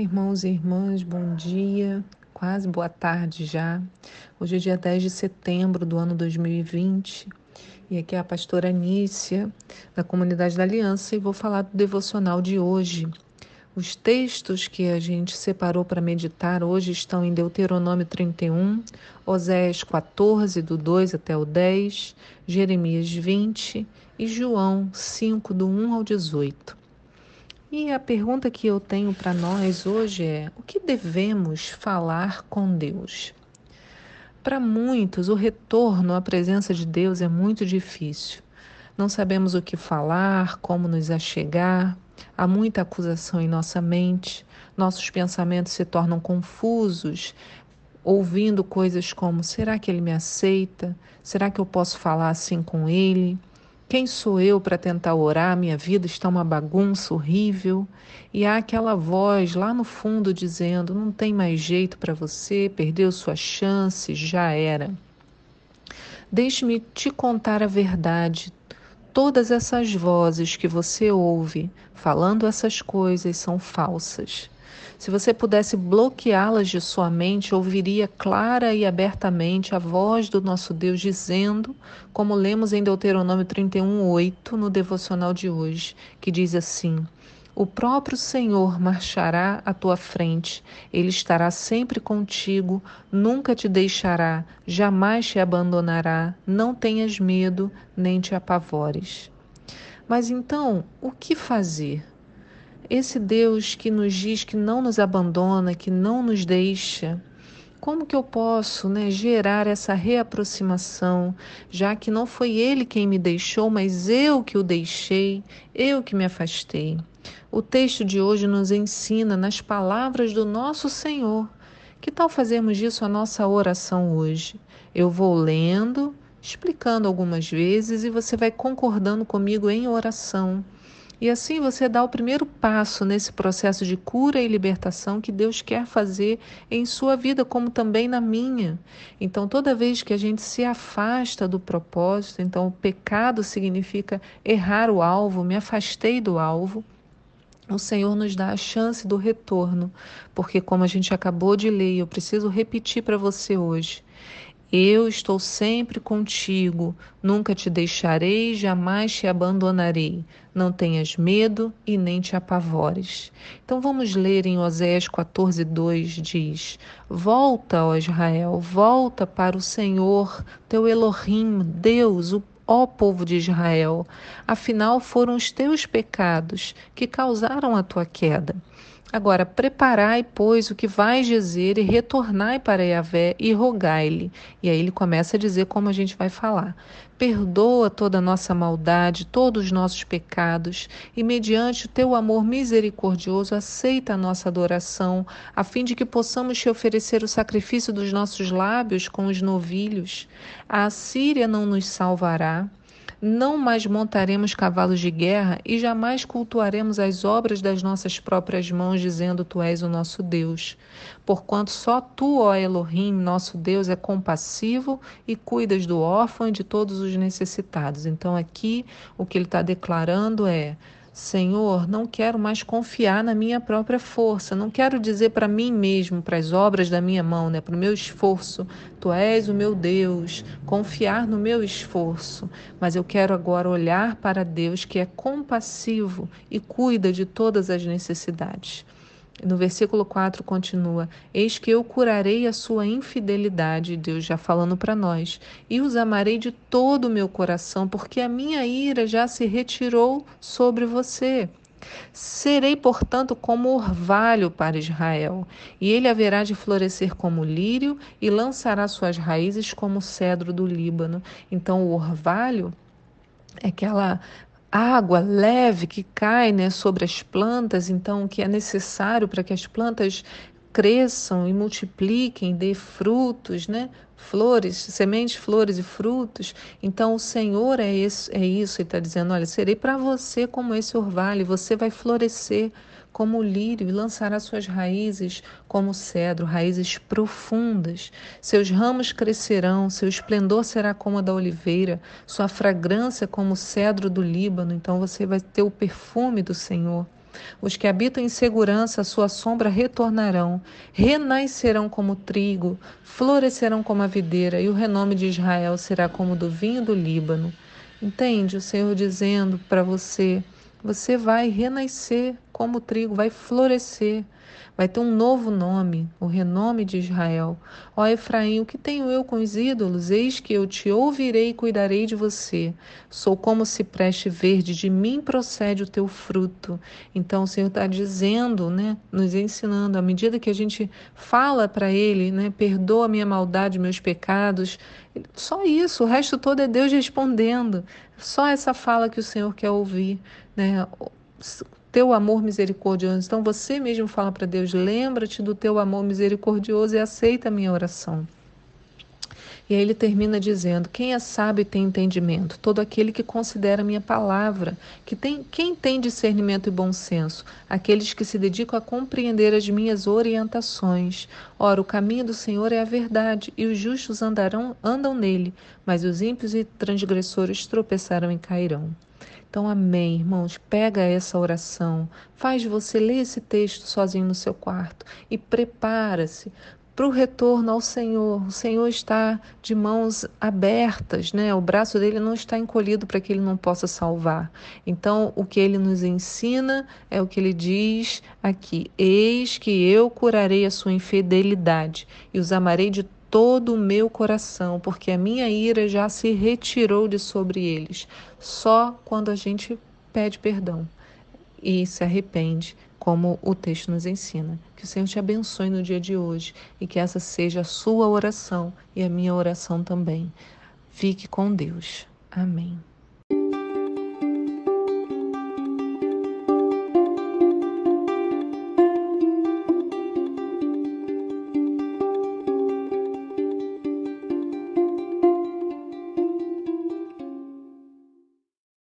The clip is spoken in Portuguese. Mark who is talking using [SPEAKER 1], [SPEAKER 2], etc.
[SPEAKER 1] irmãos e irmãs, bom dia, quase boa tarde já. Hoje é dia 10 de setembro do ano 2020 e aqui é a pastora Anícia, da Comunidade da Aliança, e vou falar do devocional de hoje. Os textos que a gente separou para meditar hoje estão em Deuteronômio 31, Oséias 14, do 2 até o 10, Jeremias 20 e João 5, do 1 ao 18. E a pergunta que eu tenho para nós hoje é: o que devemos falar com Deus? Para muitos, o retorno à presença de Deus é muito difícil. Não sabemos o que falar, como nos achegar, há muita acusação em nossa mente, nossos pensamentos se tornam confusos, ouvindo coisas como: será que ele me aceita? Será que eu posso falar assim com ele? Quem sou eu para tentar orar? Minha vida está uma bagunça horrível. E há aquela voz lá no fundo dizendo: não tem mais jeito para você, perdeu sua chance, já era. Deixe-me te contar a verdade. Todas essas vozes que você ouve falando essas coisas são falsas. Se você pudesse bloqueá-las de sua mente, ouviria clara e abertamente a voz do nosso Deus dizendo, como lemos em Deuteronômio 31:8 no devocional de hoje, que diz assim: o próprio Senhor marchará à tua frente, ele estará sempre contigo, nunca te deixará, jamais te abandonará, não tenhas medo, nem te apavores. Mas então, o que fazer? Esse Deus que nos diz que não nos abandona, que não nos deixa, como que eu posso né, gerar essa reaproximação, já que não foi Ele quem me deixou, mas eu que o deixei, eu que me afastei? O texto de hoje nos ensina nas palavras do nosso Senhor. Que tal fazermos disso a nossa oração hoje? Eu vou lendo, explicando algumas vezes e você vai concordando comigo em oração. E assim você dá o primeiro passo nesse processo de cura e libertação que Deus quer fazer em sua vida, como também na minha. Então, toda vez que a gente se afasta do propósito, então o pecado significa errar o alvo, me afastei do alvo. O Senhor nos dá a chance do retorno, porque, como a gente acabou de ler, eu preciso repetir para você hoje: eu estou sempre contigo, nunca te deixarei, jamais te abandonarei. Não tenhas medo e nem te apavores. Então vamos ler em Oséias 14, 2, diz: Volta, ó Israel, volta para o Senhor, teu Elohim, Deus, o ó povo de Israel, afinal foram os teus pecados que causaram a tua queda. Agora, preparai, pois, o que vais dizer e retornai para Yahvé e rogai-lhe. E aí ele começa a dizer como a gente vai falar. Perdoa toda a nossa maldade, todos os nossos pecados, e mediante o teu amor misericordioso, aceita a nossa adoração, a fim de que possamos te oferecer o sacrifício dos nossos lábios com os novilhos. A Assíria não nos salvará não mais montaremos cavalos de guerra e jamais cultuaremos as obras das nossas próprias mãos, dizendo: Tu és o nosso Deus. Porquanto só tu, ó Elohim, nosso Deus, é compassivo e cuidas do órfão e de todos os necessitados. Então, aqui, o que ele está declarando é: Senhor, não quero mais confiar na minha própria força, não quero dizer para mim mesmo, para as obras da minha mão, né, para o meu esforço, tu és o meu Deus, confiar no meu esforço, mas eu quero agora olhar para Deus que é compassivo e cuida de todas as necessidades. No versículo 4 continua: Eis que eu curarei a sua infidelidade, Deus já falando para nós, e os amarei de todo o meu coração, porque a minha ira já se retirou sobre você. Serei, portanto, como orvalho para Israel, e ele haverá de florescer como lírio e lançará suas raízes como cedro do Líbano. Então, o orvalho é aquela água leve que cai né, sobre as plantas, então que é necessário para que as plantas cresçam e multipliquem, dê frutos, né? Flores, sementes, flores e frutos. Então o Senhor é isso, é isso e está dizendo: olha, serei para você como esse orvalho, você vai florescer como o lírio e lançará suas raízes como o cedro, raízes profundas. Seus ramos crescerão, seu esplendor será como a da oliveira, sua fragrância como o cedro do Líbano. Então você vai ter o perfume do Senhor. Os que habitam em segurança, a sua sombra retornarão, renascerão como trigo, florescerão como a videira, e o renome de Israel será como o do vinho do Líbano. Entende o Senhor dizendo para você: você vai renascer como trigo, vai florescer. Vai ter um novo nome, o renome de Israel. Ó Efraim, o que tenho eu com os ídolos? Eis que eu te ouvirei e cuidarei de você. Sou como cipreste verde, de mim procede o teu fruto. Então o Senhor está dizendo, né, nos ensinando, à medida que a gente fala para Ele, né, perdoa minha maldade, meus pecados, só isso, o resto todo é Deus respondendo. Só essa fala que o Senhor quer ouvir, né? teu amor misericordioso. Então você mesmo fala para Deus: lembra-te do teu amor misericordioso e aceita a minha oração. E aí ele termina dizendo: Quem é sábio tem entendimento, todo aquele que considera a minha palavra, que tem, quem tem discernimento e bom senso, aqueles que se dedicam a compreender as minhas orientações. Ora, o caminho do Senhor é a verdade, e os justos andarão, andam nele, mas os ímpios e transgressores tropeçarão e cairão. Então, amém, irmãos. Pega essa oração, faz você ler esse texto sozinho no seu quarto e prepara-se para o retorno ao Senhor. O Senhor está de mãos abertas, né? O braço dele não está encolhido para que ele não possa salvar. Então, o que ele nos ensina é o que ele diz aqui: Eis que eu curarei a sua infidelidade e os amarei de todo o meu coração, porque a minha ira já se retirou de sobre eles. Só quando a gente pede perdão e se arrepende, como o texto nos ensina. Que o Senhor te abençoe no dia de hoje e que essa seja a sua oração e a minha oração também. Fique com Deus. Amém.